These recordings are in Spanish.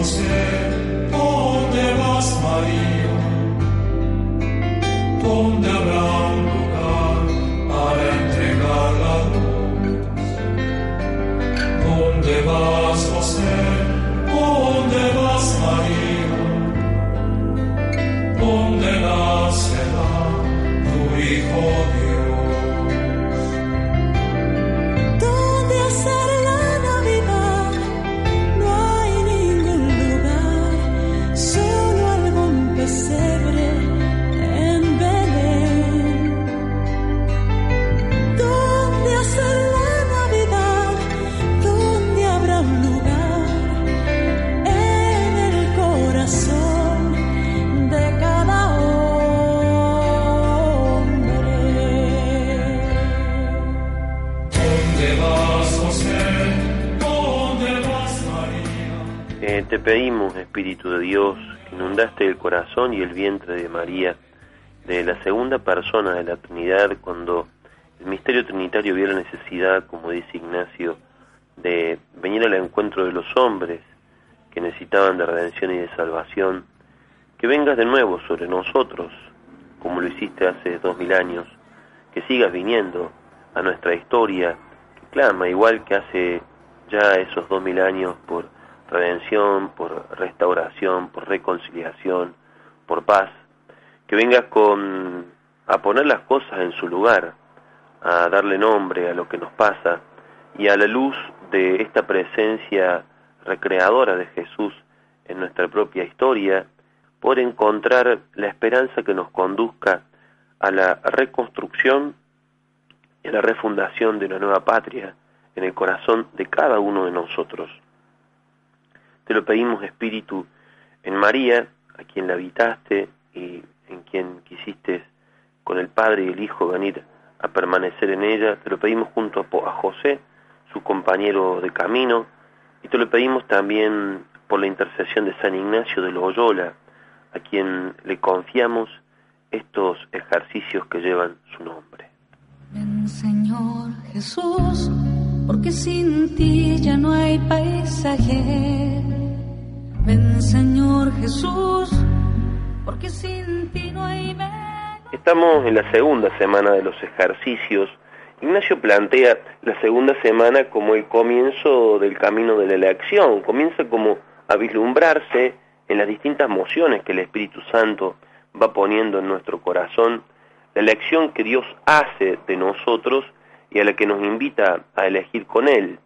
pedimos, segunda persona de la Trinidad, cuando el misterio trinitario vio la necesidad, como dice Ignacio, de venir al encuentro de los hombres que necesitaban de redención y de salvación, que vengas de nuevo sobre nosotros, como lo hiciste hace dos mil años, que sigas viniendo a nuestra historia, que clama igual que hace ya esos dos mil años por redención, por restauración, por reconciliación, por paz, que vengas con a poner las cosas en su lugar, a darle nombre a lo que nos pasa y a la luz de esta presencia recreadora de Jesús en nuestra propia historia, por encontrar la esperanza que nos conduzca a la reconstrucción y a la refundación de una nueva patria en el corazón de cada uno de nosotros. Te lo pedimos, Espíritu, en María, a quien la habitaste y en quien quisiste con el Padre y el Hijo venir a permanecer en ella. Te lo pedimos junto a José, su compañero de camino, y te lo pedimos también por la intercesión de San Ignacio de Loyola, a quien le confiamos estos ejercicios que llevan su nombre. Ven, Señor Jesús, porque sin ti ya no hay paisaje Ven Señor Jesús, Estamos en la segunda semana de los ejercicios. Ignacio plantea la segunda semana como el comienzo del camino de la elección. Comienza como a vislumbrarse en las distintas mociones que el Espíritu Santo va poniendo en nuestro corazón, la elección que Dios hace de nosotros y a la que nos invita a elegir con Él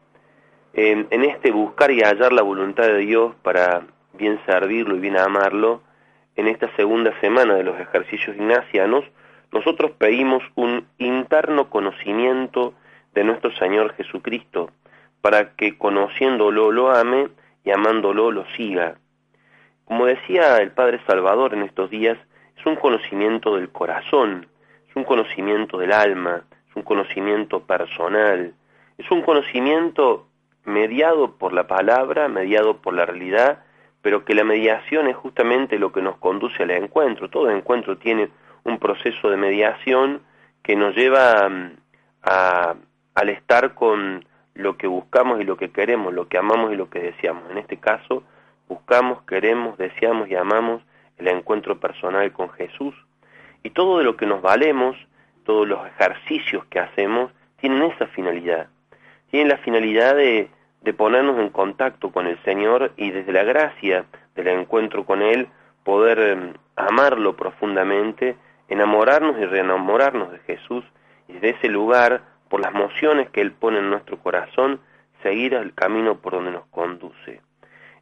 en este buscar y hallar la voluntad de Dios para bien servirlo y bien amarlo, en esta segunda semana de los ejercicios ignacianos, nosotros pedimos un interno conocimiento de nuestro Señor Jesucristo, para que conociéndolo lo ame y amándolo lo siga. Como decía el Padre Salvador en estos días, es un conocimiento del corazón, es un conocimiento del alma, es un conocimiento personal, es un conocimiento mediado por la palabra, mediado por la realidad, pero que la mediación es justamente lo que nos conduce al encuentro. Todo encuentro tiene un proceso de mediación que nos lleva mm, a, al estar con lo que buscamos y lo que queremos, lo que amamos y lo que deseamos. En este caso, buscamos, queremos, deseamos y amamos el encuentro personal con Jesús. Y todo de lo que nos valemos, todos los ejercicios que hacemos, tienen esa finalidad. Tienen la finalidad de de ponernos en contacto con el Señor y desde la gracia del encuentro con Él poder em, amarlo profundamente, enamorarnos y reenamorarnos de Jesús y desde ese lugar, por las mociones que Él pone en nuestro corazón, seguir el camino por donde nos conduce.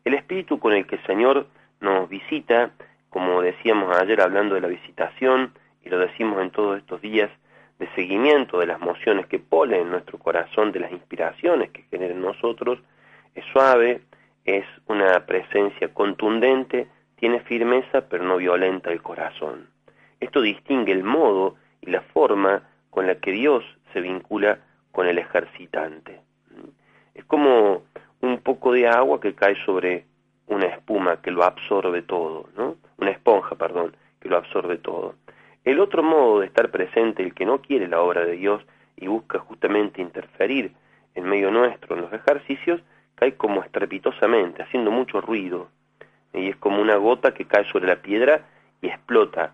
El espíritu con el que el Señor nos visita, como decíamos ayer hablando de la visitación, y lo decimos en todos estos días, de seguimiento de las mociones que pone en nuestro corazón, de las inspiraciones que genera en nosotros, es suave, es una presencia contundente, tiene firmeza pero no violenta el corazón. Esto distingue el modo y la forma con la que Dios se vincula con el ejercitante. Es como un poco de agua que cae sobre una espuma que lo absorbe todo, ¿no? Una esponja, perdón, que lo absorbe todo. El otro modo de estar presente, el que no quiere la obra de Dios y busca justamente interferir en medio nuestro en los ejercicios, cae como estrepitosamente, haciendo mucho ruido, y es como una gota que cae sobre la piedra y explota.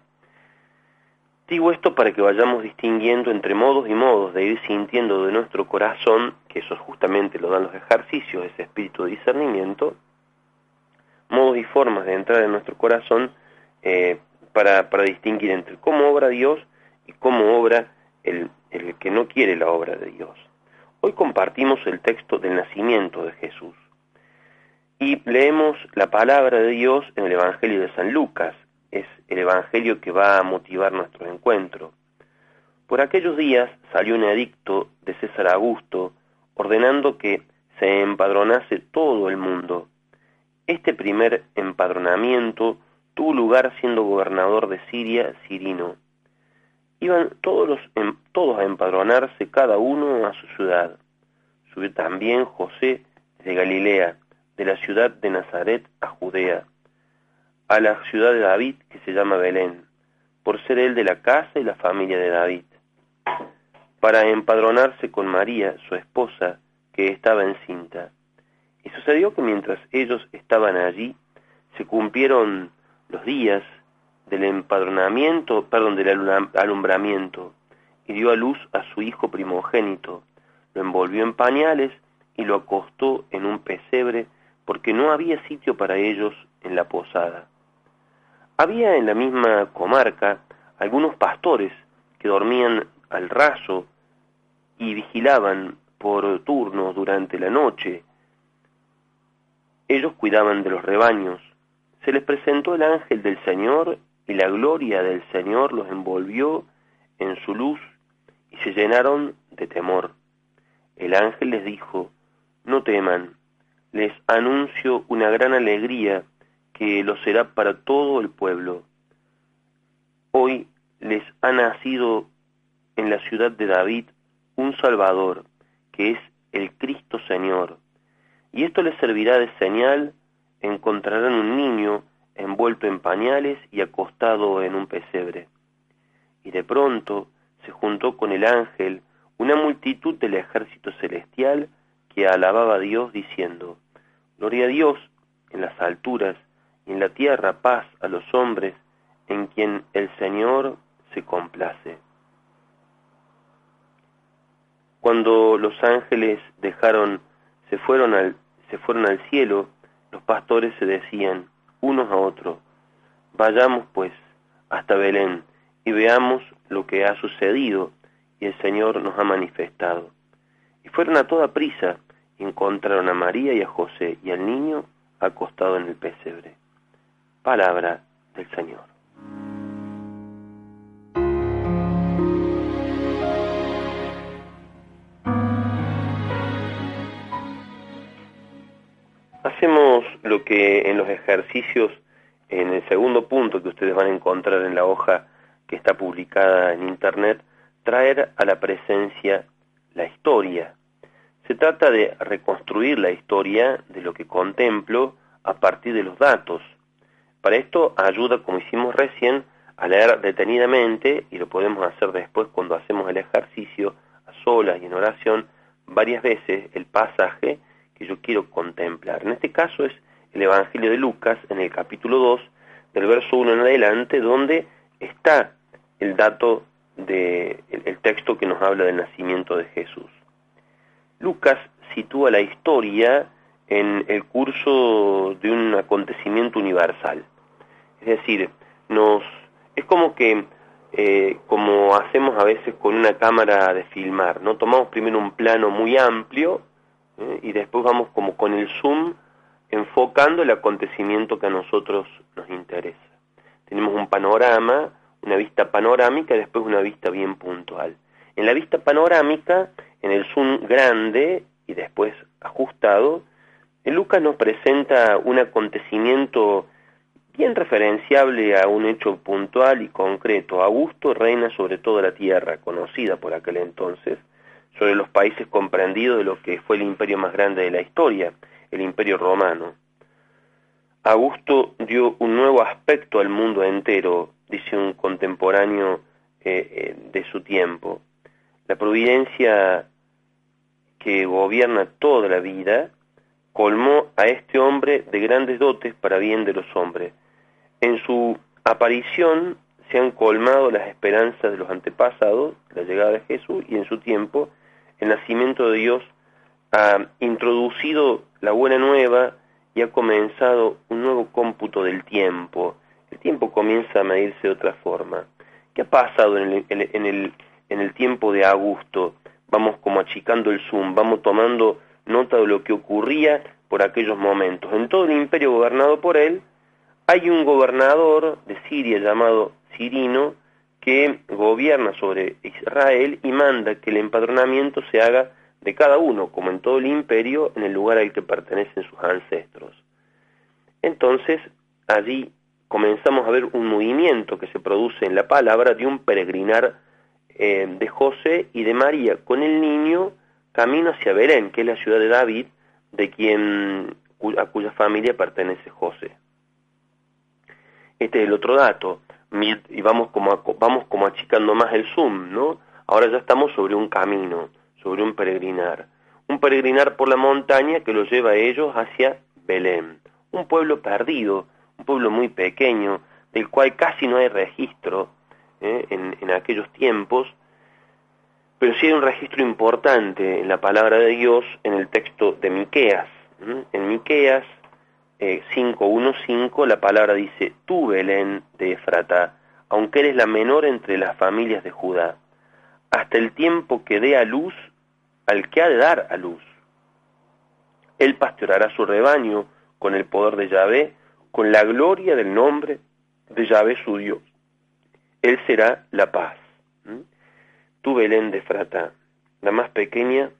Digo esto para que vayamos distinguiendo entre modos y modos de ir sintiendo de nuestro corazón, que eso justamente lo dan los ejercicios, ese espíritu de discernimiento, modos y formas de entrar en nuestro corazón eh, para, para distinguir entre cómo obra Dios y cómo obra el, el que no quiere la obra de Dios. Hoy compartimos el texto del nacimiento de Jesús y leemos la palabra de Dios en el Evangelio de San Lucas, es el Evangelio que va a motivar nuestro encuentro. Por aquellos días salió un edicto de César Augusto ordenando que se empadronase todo el mundo. Este primer empadronamiento tuvo lugar siendo gobernador de Siria Cirino. Iban todos, los, em, todos a empadronarse cada uno a su ciudad. Subió también José de Galilea, de la ciudad de Nazaret a Judea, a la ciudad de David que se llama Belén, por ser él de la casa y la familia de David, para empadronarse con María, su esposa, que estaba encinta. Y sucedió que mientras ellos estaban allí, se cumplieron los días del empadronamiento, perdón, del alumbramiento, y dio a luz a su hijo primogénito, lo envolvió en pañales y lo acostó en un pesebre, porque no había sitio para ellos en la posada. Había en la misma comarca algunos pastores que dormían al raso y vigilaban por turnos durante la noche. Ellos cuidaban de los rebaños. Se les presentó el ángel del Señor y la gloria del Señor los envolvió en su luz y se llenaron de temor. El ángel les dijo, no teman, les anuncio una gran alegría que lo será para todo el pueblo. Hoy les ha nacido en la ciudad de David un Salvador, que es el Cristo Señor. Y esto les servirá de señal, encontrarán un niño envuelto en pañales y acostado en un pesebre. Y de pronto se juntó con el ángel una multitud del ejército celestial que alababa a Dios diciendo, Gloria a Dios en las alturas y en la tierra paz a los hombres en quien el Señor se complace. Cuando los ángeles dejaron, se fueron al, se fueron al cielo, los pastores se decían unos a otros, vayamos pues hasta Belén y veamos lo que ha sucedido y el Señor nos ha manifestado. Y fueron a toda prisa y encontraron a María y a José y al niño acostado en el pesebre. Palabra del Señor. Lo que en los ejercicios, en el segundo punto que ustedes van a encontrar en la hoja que está publicada en Internet, traer a la presencia la historia. Se trata de reconstruir la historia de lo que contemplo a partir de los datos. Para esto ayuda, como hicimos recién, a leer detenidamente, y lo podemos hacer después cuando hacemos el ejercicio a solas y en oración, varias veces el pasaje que yo quiero contemplar. En este caso es el Evangelio de Lucas, en el capítulo 2, del verso 1 en adelante, donde está el dato de el, texto que nos habla del nacimiento de Jesús. Lucas sitúa la historia en el curso de un acontecimiento universal. Es decir, nos es como que eh, como hacemos a veces con una cámara de filmar, ¿no? Tomamos primero un plano muy amplio ¿eh? y después vamos como con el zoom enfocando el acontecimiento que a nosotros nos interesa. Tenemos un panorama, una vista panorámica y después una vista bien puntual. En la vista panorámica, en el zoom grande y después ajustado, Lucas nos presenta un acontecimiento bien referenciable a un hecho puntual y concreto. Augusto reina sobre toda la tierra, conocida por aquel entonces, sobre los países comprendidos de lo que fue el imperio más grande de la historia, el imperio romano. Augusto dio un nuevo aspecto al mundo entero, dice un contemporáneo eh, eh, de su tiempo. La providencia que gobierna toda la vida colmó a este hombre de grandes dotes para bien de los hombres. En su aparición se han colmado las esperanzas de los antepasados, la llegada de Jesús, y en su tiempo el nacimiento de Dios ha introducido la buena nueva y ha comenzado un nuevo cómputo del tiempo. El tiempo comienza a medirse de otra forma. ¿Qué ha pasado en el, en el, en el tiempo de Augusto? Vamos como achicando el zoom, vamos tomando nota de lo que ocurría por aquellos momentos. En todo el imperio gobernado por él, hay un gobernador de Siria llamado Cirino que gobierna sobre Israel y manda que el empadronamiento se haga de cada uno, como en todo el imperio, en el lugar al que pertenecen sus ancestros. Entonces, allí comenzamos a ver un movimiento que se produce en la palabra de un peregrinar eh, de José y de María con el niño camino hacia Belén, que es la ciudad de David, de quien a cuya familia pertenece José. Este es el otro dato, y vamos como, vamos como achicando más el zoom, ¿no? Ahora ya estamos sobre un camino, sobre un peregrinar. Un peregrinar por la montaña que los lleva a ellos hacia Belén, un pueblo perdido, un pueblo muy pequeño, del cual casi no hay registro ¿eh? en, aquellos tiempos, pero sí hay un registro importante en la palabra de Dios en el texto de Miqueas. En Miqueas eh, 5.1.5 la palabra dice, tú Belén de Efrata, aunque eres la menor entre las familias de Judá, hasta el tiempo que dé a luz al que ha de dar a luz. Él pastoreará su rebaño con el poder de Yahvé, con la gloria del nombre de Yahvé su Dios. Él será la paz. ¿Mm? Tú, Belén de Frata, la más pequeña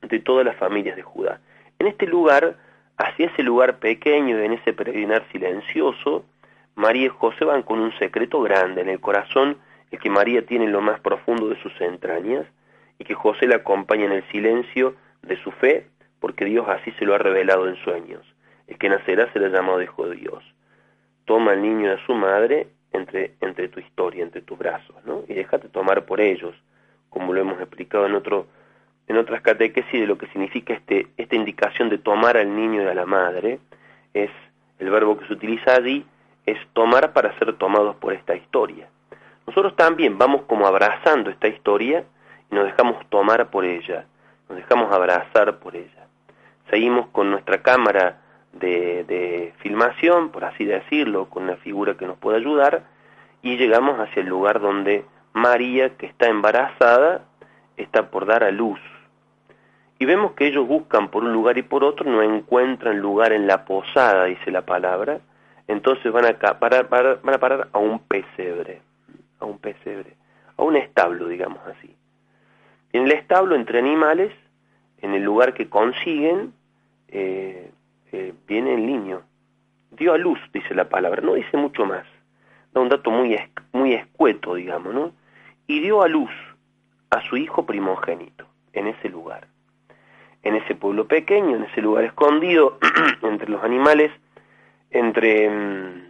de todas las familias de Judá. En este lugar, hacia ese lugar pequeño, en ese peregrinar silencioso, María y José van con un secreto grande en el corazón, el que María tiene en lo más profundo de sus entrañas, y que José la acompaña en el silencio de su fe, porque Dios así se lo ha revelado en sueños. El que nacerá será llamado Hijo de Dios. Toma al niño y a su madre entre, entre tu historia, entre tus brazos, ¿no? Y déjate tomar por ellos, como lo hemos explicado en otro en otras catequesis de lo que significa este, esta indicación de tomar al niño y a la madre, es el verbo que se utiliza allí, es tomar para ser tomados por esta historia. Nosotros también vamos como abrazando esta historia nos dejamos tomar por ella, nos dejamos abrazar por ella. Seguimos con nuestra cámara de, filmación, por así decirlo, con una figura que nos pueda ayudar, y llegamos hacia el lugar donde María, que está embarazada, está por dar a luz. Y vemos que ellos buscan por un lugar y por otro, no encuentran lugar en la posada, dice la palabra, entonces van a, van a parar a un pesebre, a un pesebre, a un establo, digamos así. En el establo, entre animales, en el lugar que consiguen, eh, eh, viene el niño. Dio a luz, dice la palabra, no dice mucho más. Da un dato muy, escueto, digamos, ¿no? Y dio a luz a su hijo primogénito en ese lugar. En ese pueblo pequeño, en ese lugar escondido, entre los animales, entre, mm,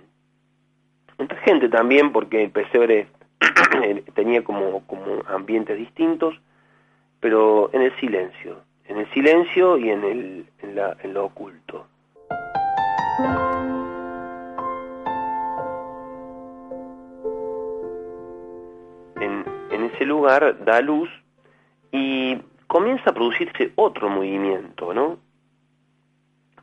entre gente también, porque el pesebre tenía como, como ambientes distintos, pero en el silencio, en el silencio y en, el, en, la, en lo oculto. En, ese lugar da luz y comienza a producirse otro movimiento, ¿no?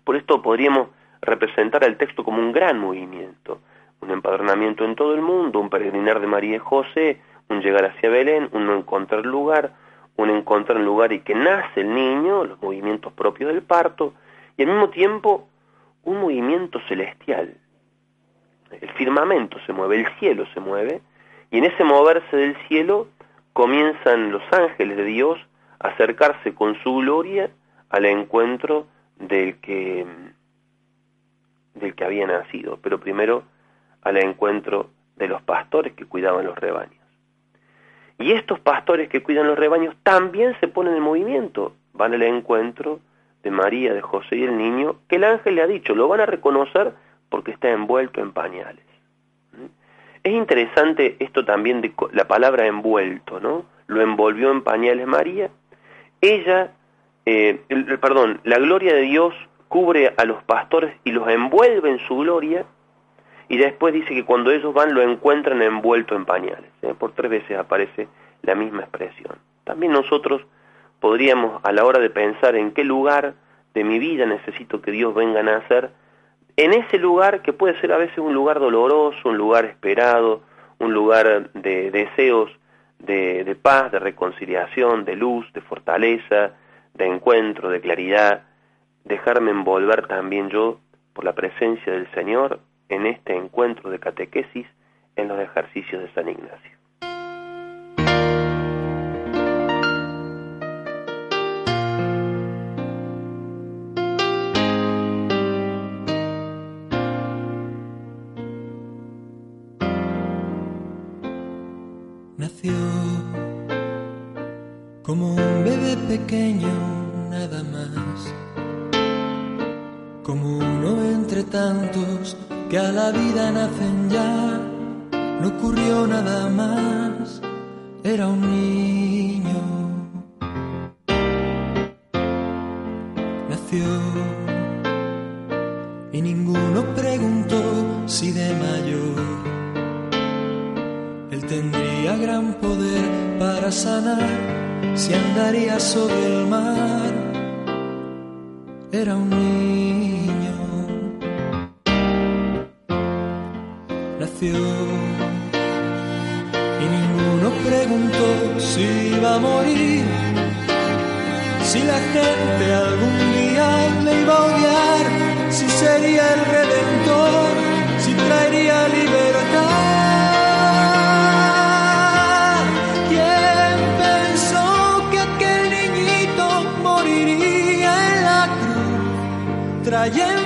Por esto podríamos representar el texto como un gran movimiento, un empadronamiento en todo el mundo, un peregrinar de María y José, un llegar hacia Belén, un no encontrar lugar, un encontrar un lugar y que nace el niño, los movimientos propios del parto, y al mismo tiempo un movimiento celestial. El firmamento se mueve, el cielo se mueve, y en ese moverse del cielo comienzan los ángeles de Dios a acercarse con su gloria al encuentro del que del que había nacido, pero primero al encuentro de los pastores que cuidaban los rebaños. Y estos pastores que cuidan los rebaños también se ponen en movimiento, van al encuentro de María, de José y el niño, que el ángel le ha dicho, lo van a reconocer porque está envuelto en pañales. Es interesante esto también de la palabra envuelto, ¿no? Lo envolvió en pañales María. Ella eh, perdón, la gloria de Dios cubre a los pastores y los envuelve en su gloria, y después dice que cuando ellos van lo encuentran envuelto en pañales. ¿Eh? Por tres veces aparece la misma expresión. También nosotros podríamos, a la hora de pensar en qué lugar de mi vida necesito que Dios venga a nacer, en ese lugar que puede ser a veces un lugar doloroso, un lugar esperado, un lugar de deseos de, de paz, de reconciliación, de luz, de fortaleza, de encuentro, de claridad, dejarme envolver también yo por la presencia del Señor en este encuentro de catequesis en los ejercicios de San Ignacio. Si la gente algún día le iba a odiar, si sería el redentor, si traería libertad. ¿Quién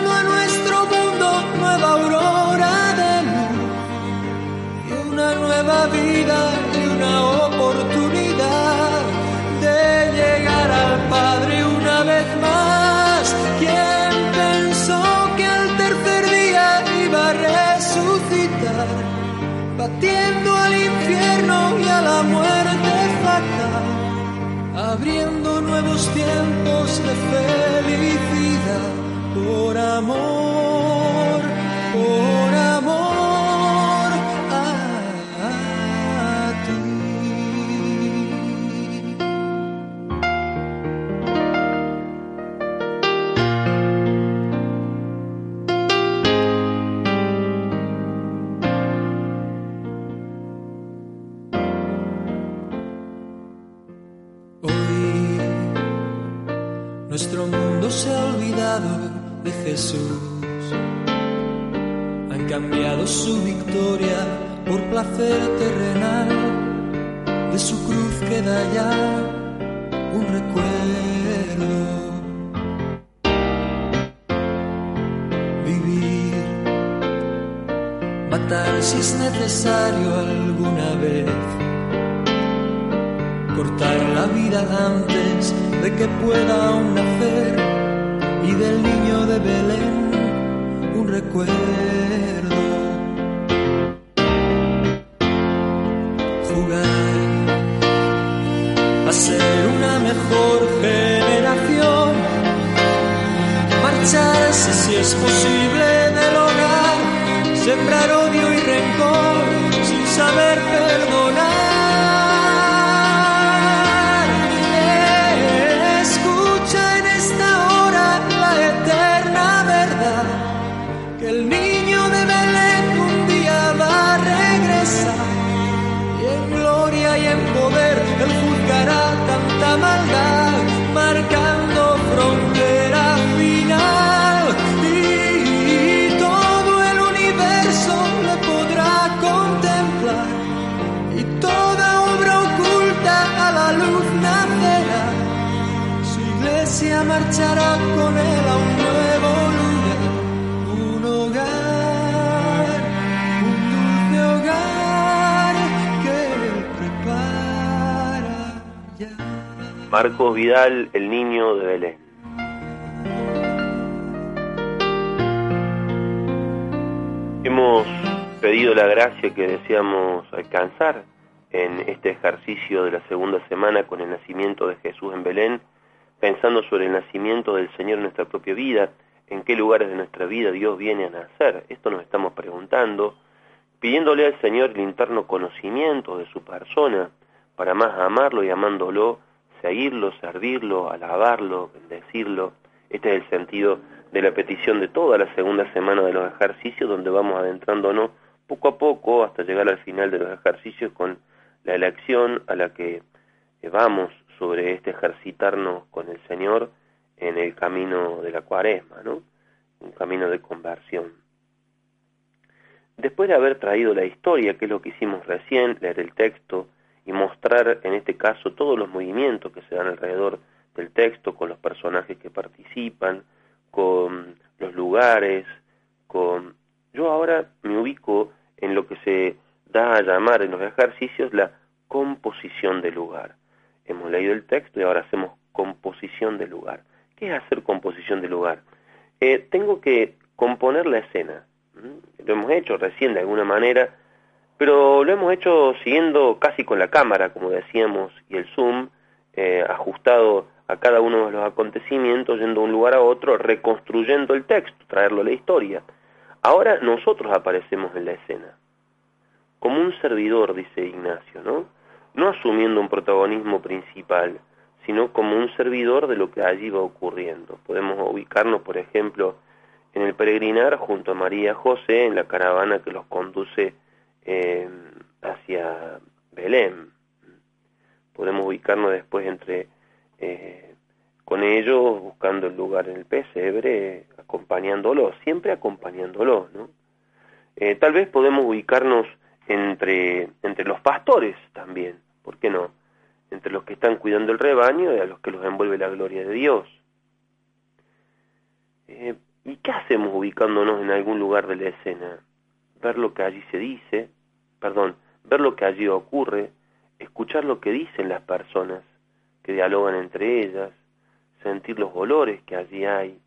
tiempos de cambiado su victoria por placer terrenal. De su cruz queda ya un recuerdo. Vivir, matar si es necesario alguna vez cortar la vida antes de que pueda aún nacer y del niño de Belén un recuerdo. Jugar a ser una mejor generación, marcharse si es posible del hogar, sembrar odio y rencor sin saber Marcos Vidal, el niño de Belén. Hemos pedido la gracia que deseamos alcanzar en este ejercicio de la segunda semana con el nacimiento de Jesús en Belén pensando sobre el nacimiento del Señor en nuestra propia vida, en qué lugares de nuestra vida Dios viene a nacer. Esto nos estamos preguntando, pidiéndole al Señor el interno conocimiento de su persona, para más amarlo y amándolo, seguirlo, servirlo, alabarlo, bendecirlo. Este es el sentido de la petición de toda la segunda semana de los ejercicios, donde vamos adentrándonos poco a poco hasta llegar al final de los ejercicios con la elección a la que vamos sobre este ejercitarnos con el Señor en el camino de la cuaresma, ¿no? Un camino de conversión. Después de haber traído la historia, que es lo que hicimos recién, leer el texto y mostrar en este caso todos los movimientos que se dan alrededor del texto, con los personajes que participan, con los lugares, con... Yo ahora me ubico en lo que se da a llamar en los ejercicios la composición del lugar. Hemos leído el texto y ahora hacemos composición del lugar. ¿Qué es hacer composición del lugar? Eh, tengo que componer la escena. Lo hemos hecho recién de alguna manera, pero lo hemos hecho siguiendo casi con la cámara, como decíamos, y el zoom, eh, ajustado a cada uno de los acontecimientos, yendo de un lugar a otro, reconstruyendo el texto, traerlo a la historia. Ahora nosotros aparecemos en la escena, como un servidor, dice Ignacio, ¿no? No asumiendo un protagonismo principal, sino como un servidor de lo que allí va ocurriendo. Podemos ubicarnos, por ejemplo, en el peregrinar junto a María José en la caravana que los conduce eh, hacia Belén. Podemos ubicarnos después entre eh, con ellos buscando el lugar en el pesebre, acompañándolo, siempre acompañándolo, ¿no? Eh, tal vez podemos ubicarnos entre, entre los pastores también, ¿por qué no? Entre los que están cuidando el rebaño y a los que los envuelve la gloria de Dios. Eh, ¿Y qué hacemos ubicándonos en algún lugar de la escena? Ver lo que allí se dice, perdón, ver lo que allí ocurre, escuchar lo que dicen las personas que dialogan entre ellas, sentir los olores que allí hay,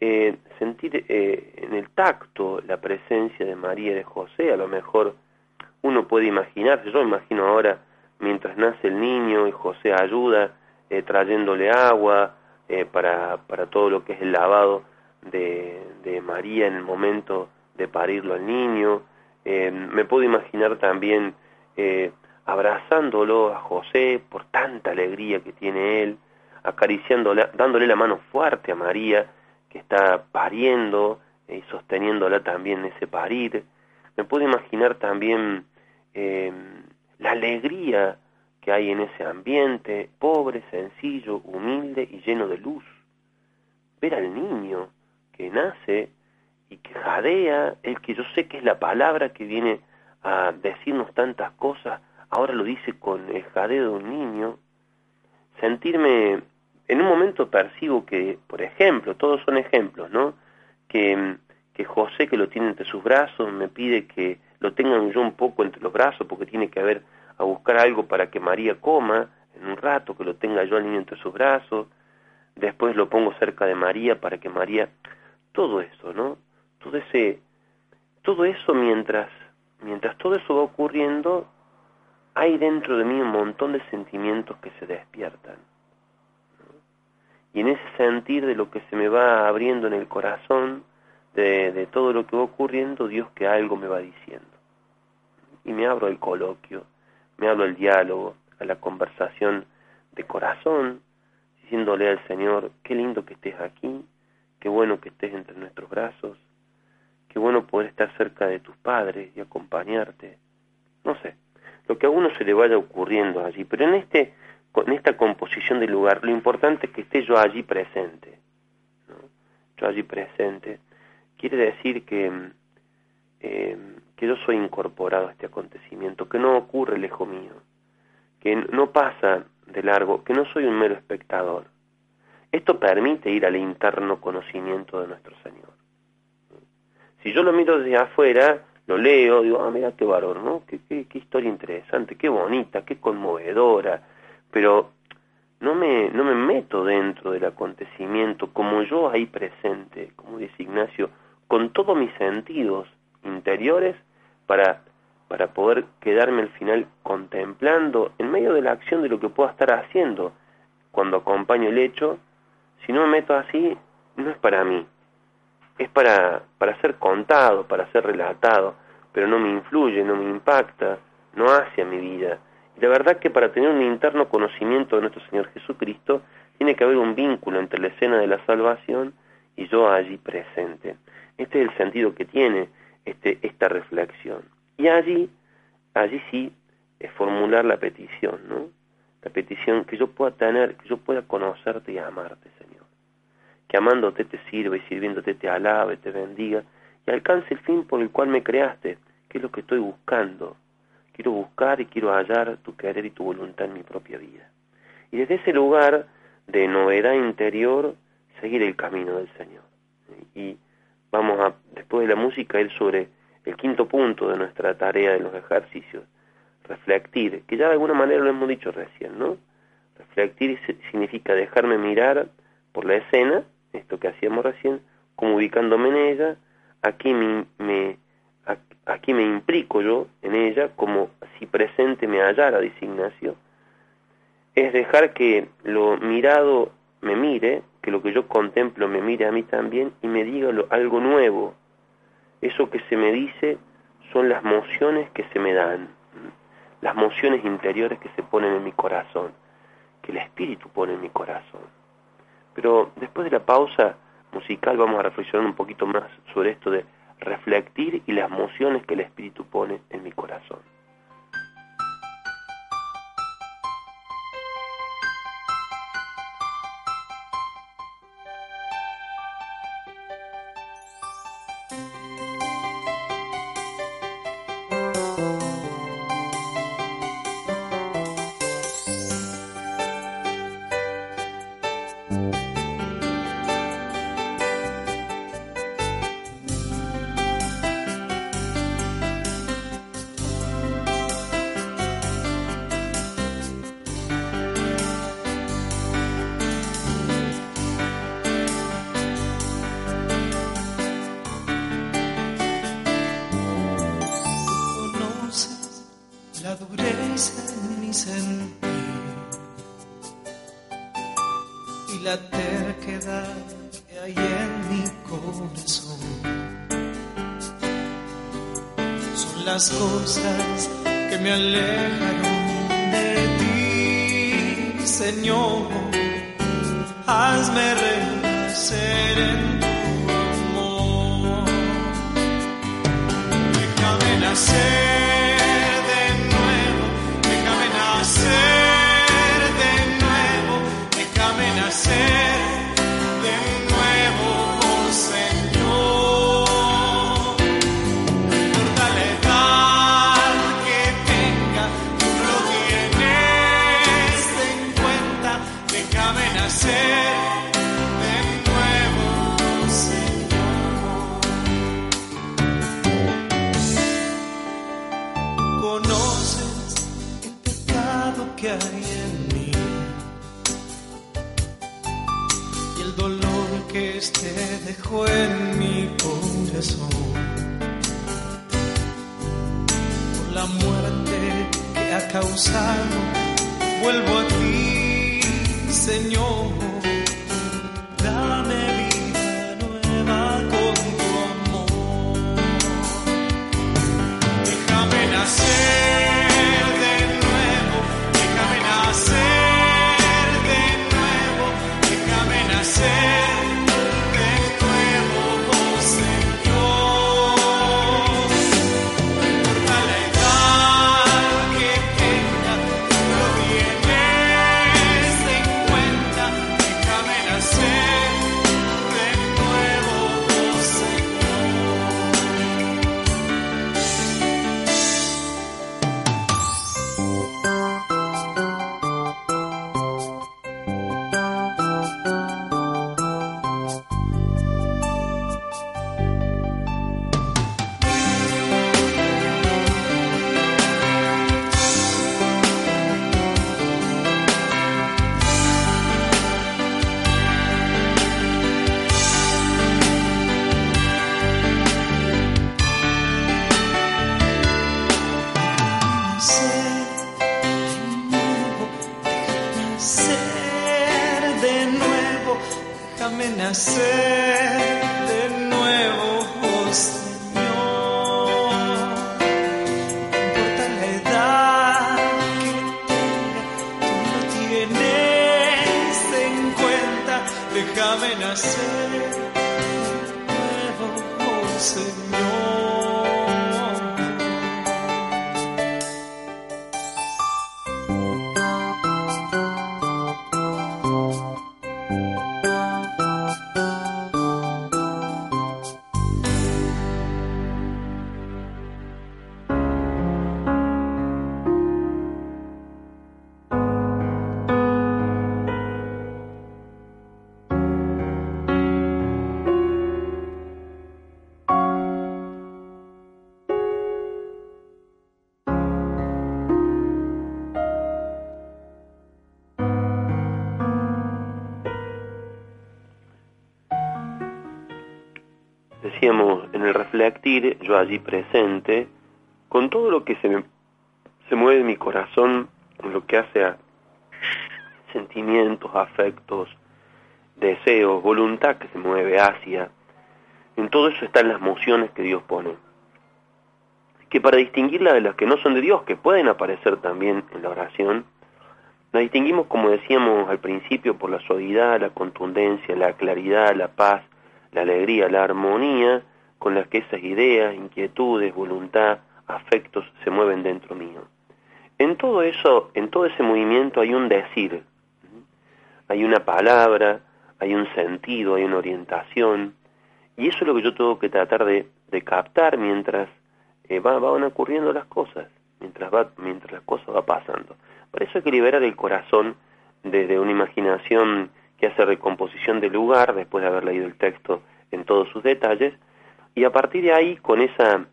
eh, sentir eh, en el tacto la presencia de María y de José, a lo mejor uno puede imaginarse, yo imagino ahora mientras nace el niño y José ayuda eh, trayéndole agua para, para todo lo que es el lavado de María en el momento de parirlo al niño, me puedo imaginar también abrazándolo a José por tanta alegría que tiene él, acariciándole, dándole la mano fuerte a María, que está pariendo y sosteniéndola también en ese parir. Me puedo imaginar también em, la alegría que hay en ese ambiente, pobre, sencillo, humilde y lleno de luz. Ver al niño que nace y que jadea, el que yo sé que es la palabra que viene a decirnos tantas cosas, ahora lo dice con el jadeo de un niño, sentirme, en un momento percibo que, por ejemplo, todos son ejemplos, ¿no? Que, que José, que lo tiene entre sus brazos, me pide que lo tengan yo un poco entre los brazos porque tiene que haber a buscar algo para que María coma en un rato, que lo tenga yo al niño entre sus brazos, después lo pongo cerca de María para que María, todo eso, ¿no? Todo todo eso mientras, mientras todo eso va ocurriendo, hay dentro de mí un montón de sentimientos que se despiertan. Y en ese sentir de lo que se me va abriendo en el corazón, de, todo lo que va ocurriendo, Dios que algo me va diciendo. Y me abro el coloquio, me abro el diálogo, a la conversación de corazón, diciéndole al Señor, qué lindo que estés aquí, qué bueno que estés entre nuestros brazos, qué bueno poder estar cerca de tus padres y acompañarte. No sé, lo que a uno se le vaya ocurriendo allí. Pero en, este, esta composición del lugar, lo importante es que esté yo allí presente. Yo allí presente. Quiere decir que, eh, que yo soy incorporado a este acontecimiento, que no ocurre lejos mío, que no pasa de largo, que no soy un mero espectador. Esto permite ir al interno conocimiento de nuestro Señor. Si yo lo miro desde afuera, lo leo, digo, ah, mira qué valor, ¿no? Qué, qué, historia interesante, qué bonita, qué conmovedora, pero no me, no me meto dentro del acontecimiento como yo ahí presente, como dice Ignacio, con todos mis sentidos interiores para, para poder quedarme al final contemplando en medio de la acción de lo que pueda estar haciendo cuando acompaño el hecho, si no me meto así, no es para mí. Es para, para ser contado, para ser relatado, pero no me influye, no me impacta, no hace a mi vida. Y la verdad que para tener un interno conocimiento de nuestro Señor Jesucristo, tiene que haber un vínculo entre la escena de la salvación y yo allí presente. Este es el sentido que tiene este, esta reflexión. Y allí, allí sí, es formular la petición, ¿no? La petición que yo pueda tener, que yo pueda conocerte y amarte, Señor. Que amándote te sirva y sirviéndote te alabe, te bendiga y alcance el fin por el cual me creaste, que es lo que estoy buscando. Quiero buscar y quiero hallar tu querer y tu voluntad en mi propia vida. Y desde ese lugar de novedad interior, seguir el camino del Señor. Y vamos a, después de la música, ir sobre el quinto punto de nuestra tarea de los ejercicios, reflectir, que ya de alguna manera lo hemos dicho recién, ¿no? Reflectir significa dejarme mirar por la escena, esto que hacíamos recién, como ubicándome en ella, aquí me, me aquí me implico yo en ella como si presente me hallara, dice Ignacio, es dejar que lo mirado me mire, que lo que yo contemplo me mire a mí también y me diga algo nuevo. Eso que se me dice son las mociones que se me dan, las mociones interiores que se ponen en mi corazón, que el espíritu pone en mi corazón. Pero después de la pausa musical vamos a reflexionar un poquito más sobre esto de reflectir y las mociones que el espíritu pone en mi corazón. y la terquedad que hay en mi corazón. Son las cosas que me alejaron de ti, Señor. Hazme renacer en tu amor. Déjame nacer. en mi corazón por la muerte que ha causado. Vuelvo a ti, Señor. Yo allí presente, con todo lo que se, me, se mueve en mi corazón, lo que hace a sentimientos, afectos, deseos, voluntad que se mueve hacia, en todo eso están las mociones que Dios pone. Que para distinguirla de las que no son de Dios, que pueden aparecer también en la oración, la distinguimos, como decíamos al principio, por la suavidad, la contundencia, la claridad, la paz, la alegría, la armonía con las que esas ideas, inquietudes, voluntad, afectos se mueven dentro mío. En todo eso, en todo ese movimiento hay un decir, hay una palabra, hay un sentido, hay una orientación, y eso es lo que yo tengo que tratar de, de captar mientras eh, va, van ocurriendo las cosas, mientras, las cosas va pasando. Por eso hay que liberar el corazón desde una imaginación que hace recomposición del lugar después de haber leído el texto en todos sus detalles, y a partir de ahí, con esa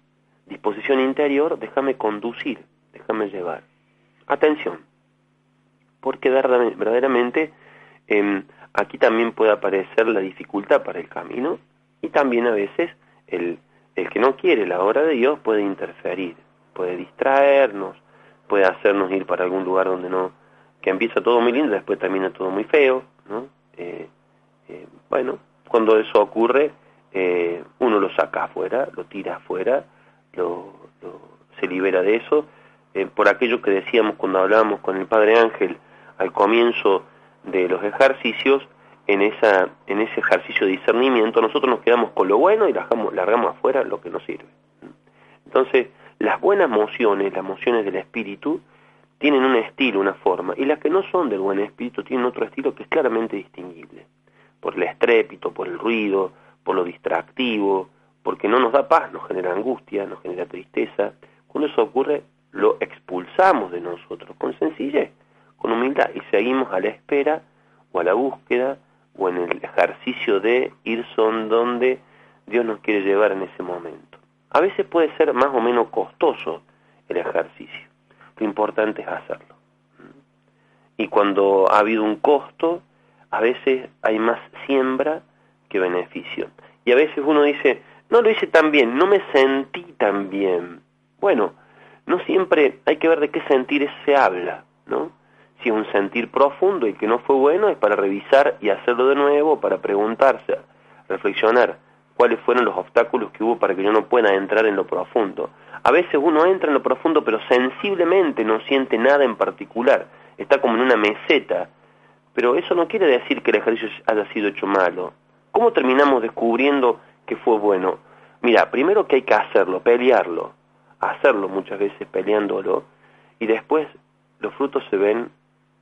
disposición interior, déjame conducir, déjame llevar. Atención, porque verdaderamente eh, aquí también puede aparecer la dificultad para el camino y también a veces el, el que no quiere la obra de Dios puede interferir, puede distraernos, puede hacernos ir para algún lugar donde no, que empieza todo muy lindo, después termina todo muy feo, ¿no? Eh, eh, bueno, cuando eso ocurre, eh, uno lo saca afuera, lo tira afuera, lo, lo, se libera de eso, eh, por aquello que decíamos cuando hablábamos con el Padre Ángel al comienzo de los ejercicios, en, esa, en ese ejercicio de discernimiento, nosotros nos quedamos con lo bueno y largamos, largamos afuera lo que nos sirve. Entonces, las buenas mociones, las mociones del espíritu, tienen un estilo, una forma, y las que no son del buen espíritu tienen otro estilo que es claramente distinguible, por el estrépito, por el ruido, por lo distractivo, porque no nos da paz, nos genera angustia, nos genera tristeza. Cuando eso ocurre, lo expulsamos de nosotros con sencillez, con humildad, y seguimos a la espera o a la búsqueda o en el ejercicio de ir son donde Dios nos quiere llevar en ese momento. A veces puede ser más o menos costoso el ejercicio. Lo importante es hacerlo. Y cuando ha habido un costo, a veces hay más siembra que beneficio. Y a veces uno dice, no lo hice tan bien, no me sentí tan bien. Bueno, no siempre hay que ver de qué sentir se habla, ¿no? Si es un sentir profundo y que no fue bueno, es para revisar y hacerlo de nuevo, para preguntarse, reflexionar cuáles fueron los obstáculos que hubo para que yo no pueda entrar en lo profundo. A veces uno entra en lo profundo, pero sensiblemente no siente nada en particular, está como en una meseta, pero eso no quiere decir que el ejercicio haya sido hecho malo. ¿Cómo terminamos descubriendo que fue bueno? Mira, primero que hay que hacerlo, pelearlo, hacerlo muchas veces peleándolo, y después los frutos se ven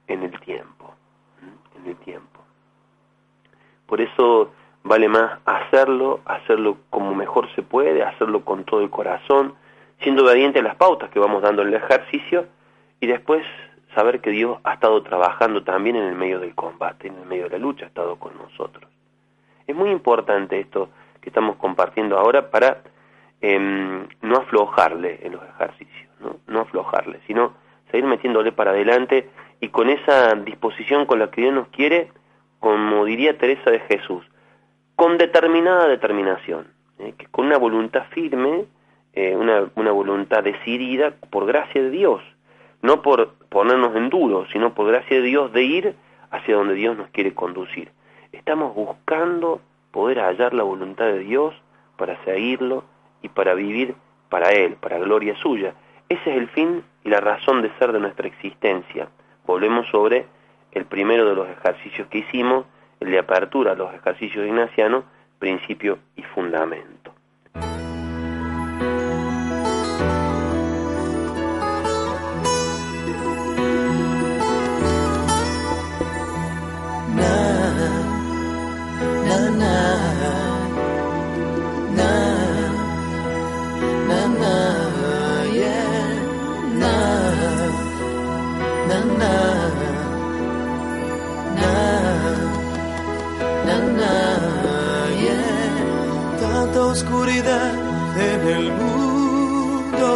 en el tiempo, en el tiempo. Por eso vale más hacerlo, hacerlo como mejor se puede, hacerlo con todo el corazón, siendo obediente a las pautas que vamos dando en el ejercicio, y después saber que Dios ha estado trabajando también en el medio del combate, en el medio de la lucha, ha estado con nosotros. Es muy importante esto que estamos compartiendo ahora para eh, no aflojarle en los ejercicios, ¿no? no aflojarle, sino seguir metiéndole para adelante y con esa disposición con la que Dios nos quiere, como diría Teresa de Jesús, con determinada determinación, ¿eh? que con una voluntad firme, eh, una, una voluntad decidida por gracia de Dios, no por ponernos en duro, sino por gracia de Dios de ir hacia donde Dios nos quiere conducir estamos buscando poder hallar la voluntad de Dios para seguirlo y para vivir para Él, para gloria suya. Ese es el fin y la razón de ser de nuestra existencia. Volvemos sobre el primero de los ejercicios que hicimos, el de apertura a los ejercicios ignacianos, principio y fundamento. En el mundo.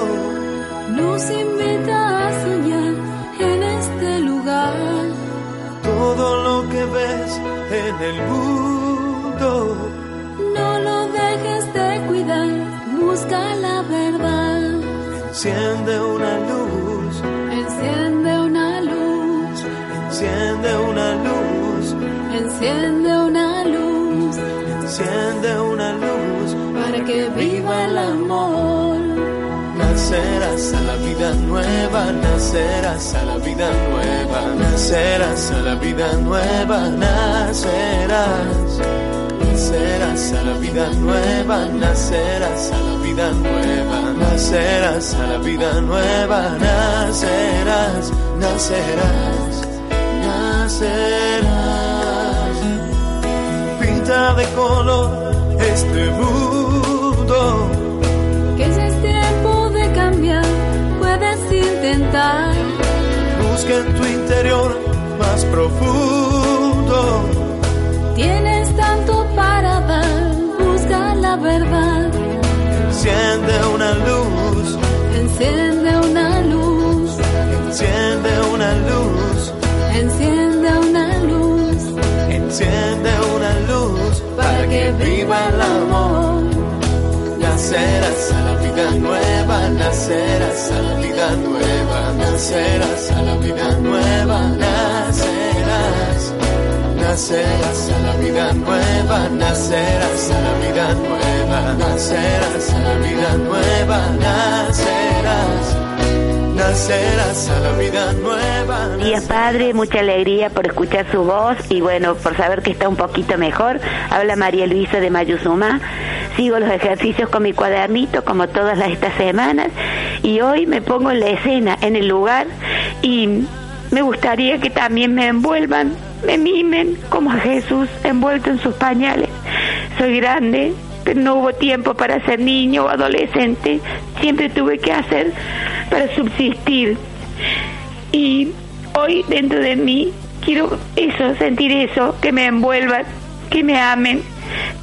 Nos invita a soñar en este lugar. Todo lo que ves en el mundo. No lo dejes de cuidar, busca la verdad. Enciende una luz. Enciende una luz. Enciende una luz. Enciende nueva, nacerás a la vida nueva, nacerás a la vida nueva, nacerás. Nacerás a la vida nueva, nacerás a la vida nueva, nacerás a la vida nueva, nacerás, nacerás, nacerás. Pinta de color este mundo. Interior más profundo. Tienes tanto para dar, busca la verdad. Enciende una luz. Enciende una luz. Enciende una luz. Enciende una luz. Enciende una luz para que viva el amor. Nacerás a la vida nueva, nacerás a la vida nueva, nacerás a la vida nueva, nacerás. Nacerás a la vida nueva, nacerás a la vida nueva, nacerás a la vida nueva, nacerás. Nacerás a la vida nueva. Día Padre, mucha alegría por escuchar su voz y bueno, por saber que está un poquito mejor. Habla María Luisa de Mayuzuma. Sigo los ejercicios con mi cuadernito como todas las, estas semanas y hoy me pongo en la escena, en el lugar y me gustaría que también me envuelvan, me mimen como a Jesús envuelto en sus pañales. Soy grande, pero no hubo tiempo para ser niño o adolescente. Siempre tuve que hacer para subsistir. Y hoy dentro de mí quiero eso, sentir eso, que me envuelvan, que me amen.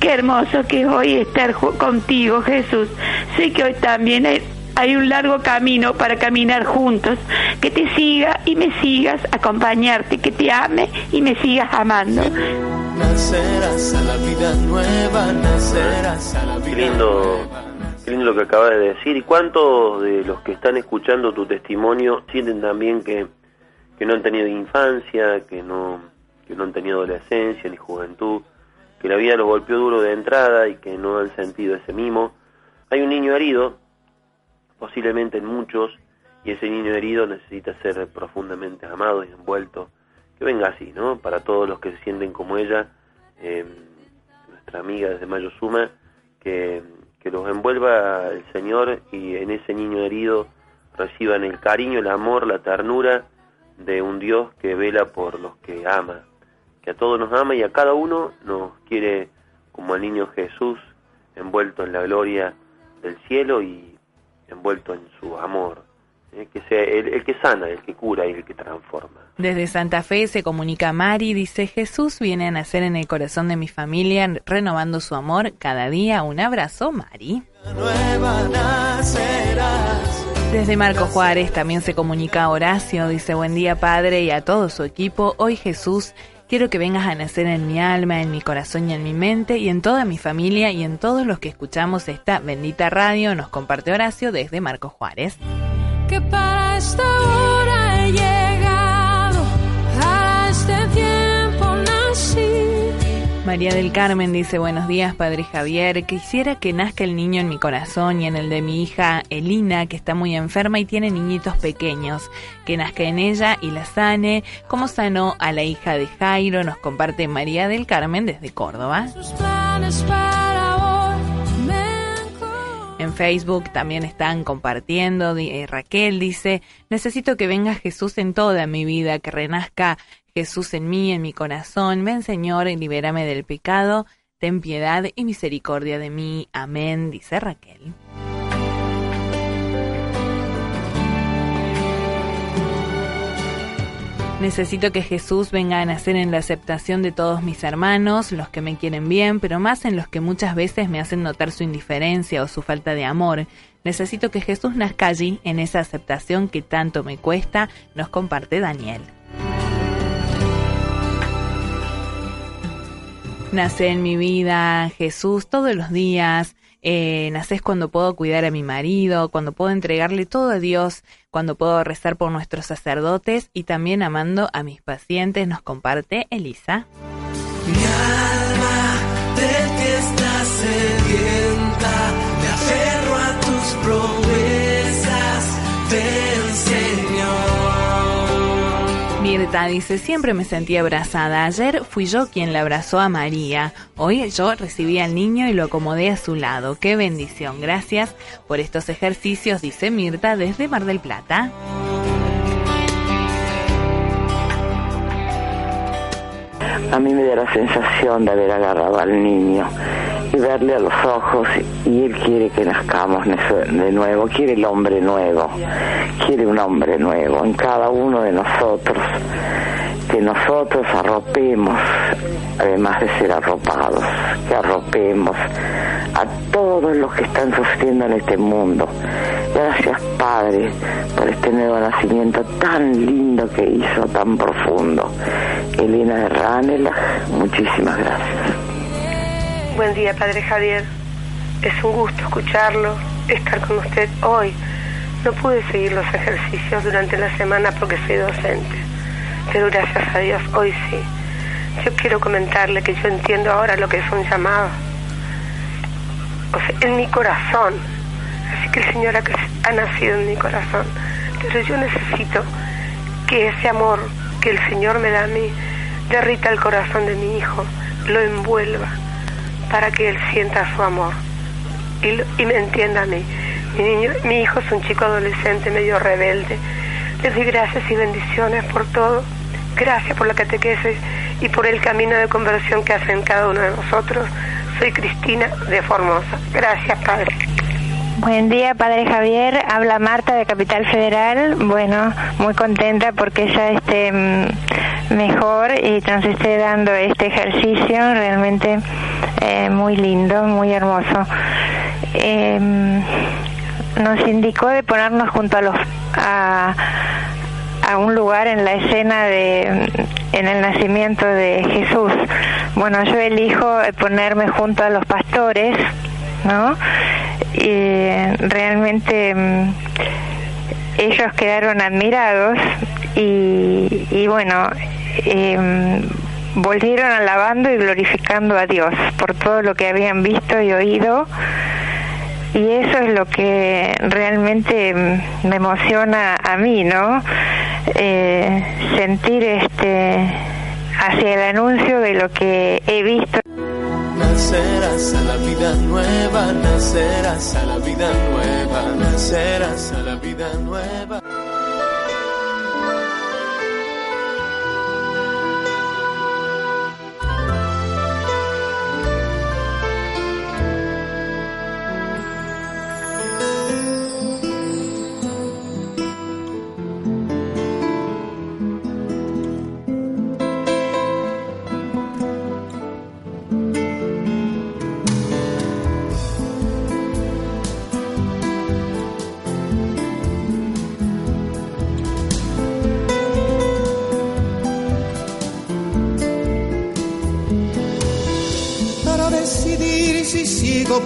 Qué hermoso que es hoy estar contigo, Jesús. Sé que hoy también hay, hay un largo camino para caminar juntos. Que te siga y me sigas, acompañarte, que te ame y me sigas amando. Nacerás a la vida nueva, nacerás a la vida Qué lindo, qué lindo lo que acabas de decir. ¿Y cuántos de los que están escuchando tu testimonio sienten también que, que no han tenido infancia, que no, que no han tenido adolescencia ni juventud, que la vida los golpeó duro de entrada y que no han sentido ese mimo? Hay un niño herido, posiblemente en muchos, y ese niño herido necesita ser profundamente amado y envuelto. Que venga así, ¿no? Para todos los que se sienten como ella, eh, nuestra amiga desde Mayo Suma, que, que los envuelva el Señor y en ese niño herido reciban el cariño, el amor, la ternura de un Dios que vela por los que ama, que a todos nos ama y a cada uno nos quiere como al niño Jesús, envuelto en la gloria del cielo y envuelto en su amor. ¿eh? Que sea el, el que sana, el que cura y el que transforma. Desde Santa Fe se comunica Mari, dice Jesús viene a nacer en el corazón de mi familia, renovando su amor cada día. Un abrazo, Mari. nueva nacerás. Desde Marco Juárez también se comunica Horacio, dice buen día Padre y a todo su equipo. Hoy Jesús, quiero que vengas a nacer en mi alma, en mi corazón y en mi mente y en toda mi familia y en todos los que escuchamos esta bendita radio, nos comparte Horacio desde Marco Juárez. María del Carmen dice, buenos días, Padre Javier. Quisiera que nazca el niño en mi corazón y en el de mi hija Elina, que está muy enferma y tiene niñitos pequeños. Que nazca en ella y la sane. Como sanó a la hija de Jairo, nos comparte María del Carmen desde Córdoba. En Facebook también están compartiendo. Eh, Raquel dice, necesito que venga Jesús en toda mi vida, que renazca Jesús en mí, en mi corazón. Ven Señor, libérame del pecado. Ten piedad y misericordia de mí. Amén, dice Raquel. Necesito que Jesús venga a nacer en la aceptación de todos mis hermanos, los que me quieren bien, pero más en los que muchas veces me hacen notar su indiferencia o su falta de amor. Necesito que Jesús nazca allí, en esa aceptación que tanto me cuesta, nos comparte Daniel. Nace en mi vida Jesús todos los días, eh, naces cuando puedo cuidar a mi marido, cuando puedo entregarle todo a Dios, cuando puedo rezar por nuestros sacerdotes y también amando a mis pacientes, nos comparte Elisa. Mirta dice, siempre me sentí abrazada. Ayer fui yo quien la abrazó a María. Hoy yo recibí al niño y lo acomodé a su lado. Qué bendición. Gracias por estos ejercicios, dice Mirta desde Mar del Plata. A mí me da la sensación de haber agarrado al niño y verle a los ojos y él quiere que nazcamos de nuevo, quiere el hombre nuevo, quiere un hombre nuevo en cada uno de nosotros, que nosotros arropemos, además de ser arropados, que arropemos a todos los que están sufriendo en este mundo. Gracias Padre por este nuevo nacimiento tan lindo que hizo, tan profundo. Elena de Ranela, muchísimas gracias. Buen día, Padre Javier. Es un gusto escucharlo, estar con usted hoy. No pude seguir los ejercicios durante la semana porque soy docente, pero gracias a Dios hoy sí. Yo quiero comentarle que yo entiendo ahora lo que es un llamado. O sea, en mi corazón. Así que el Señor ha, nacido en mi corazón. Pero yo necesito que ese amor que el Señor me da a mí derrita el corazón de mi hijo, lo envuelva para que él sienta su amor y, me entienda a mí. Mi, niño, mi hijo es un chico adolescente medio rebelde. Les doy gracias y bendiciones por todo. Gracias por la catequesis y por el camino de conversión que hacen cada uno de nosotros. Soy Cristina de Formosa. Gracias, Padre. Buen día, Padre Javier. Habla Marta de Capital Federal. Bueno, muy contenta porque ya esté mm, mejor y nos esté dando este ejercicio realmente eh, muy lindo, muy hermoso. Em, nos indicó de ponernos junto a los a, a un lugar en la escena de en el nacimiento de Jesús. Bueno, yo elijo ponerme junto a los pastores, ¿no? Y realmente mm, ellos quedaron admirados y, y bueno, eh, volvieron alabando y glorificando a Dios por todo lo que habían visto y oído y eso es lo que realmente me emociona a mí, ¿no? Eh, sentir este hacia el anuncio de lo que he visto. Nacerás a la vida nueva, nacerás a la vida nueva, nacerás a la vida nueva.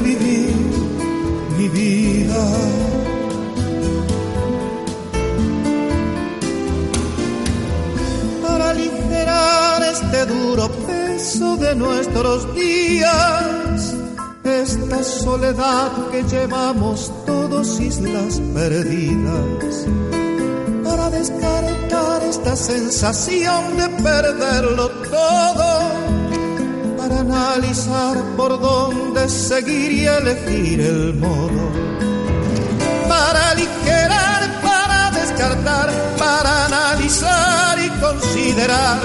Vivir mi vida. para aligerar este duro peso de nuestros días, esta soledad que llevamos todos islas perdidas, para descartar esta sensación de perderlo todo, para analizar por dónde seguir y elegir el modo para aligerar, para descartar, para analizar y considerar.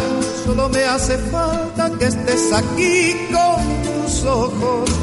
Solo me hace falta que estés aquí con tus ojos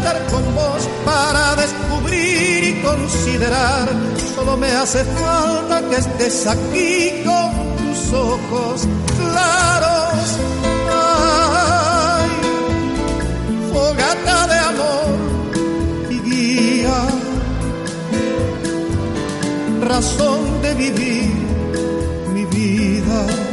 estar con vos, para descubrir y considerar, solo me hace falta que estés aquí con tus ojos claros. Fogata de amor y guía, razón de vivir mi vida.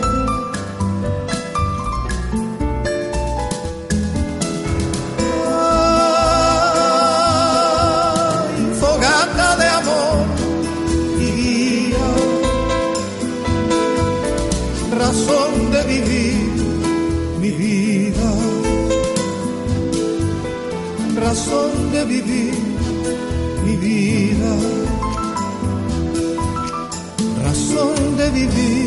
gibi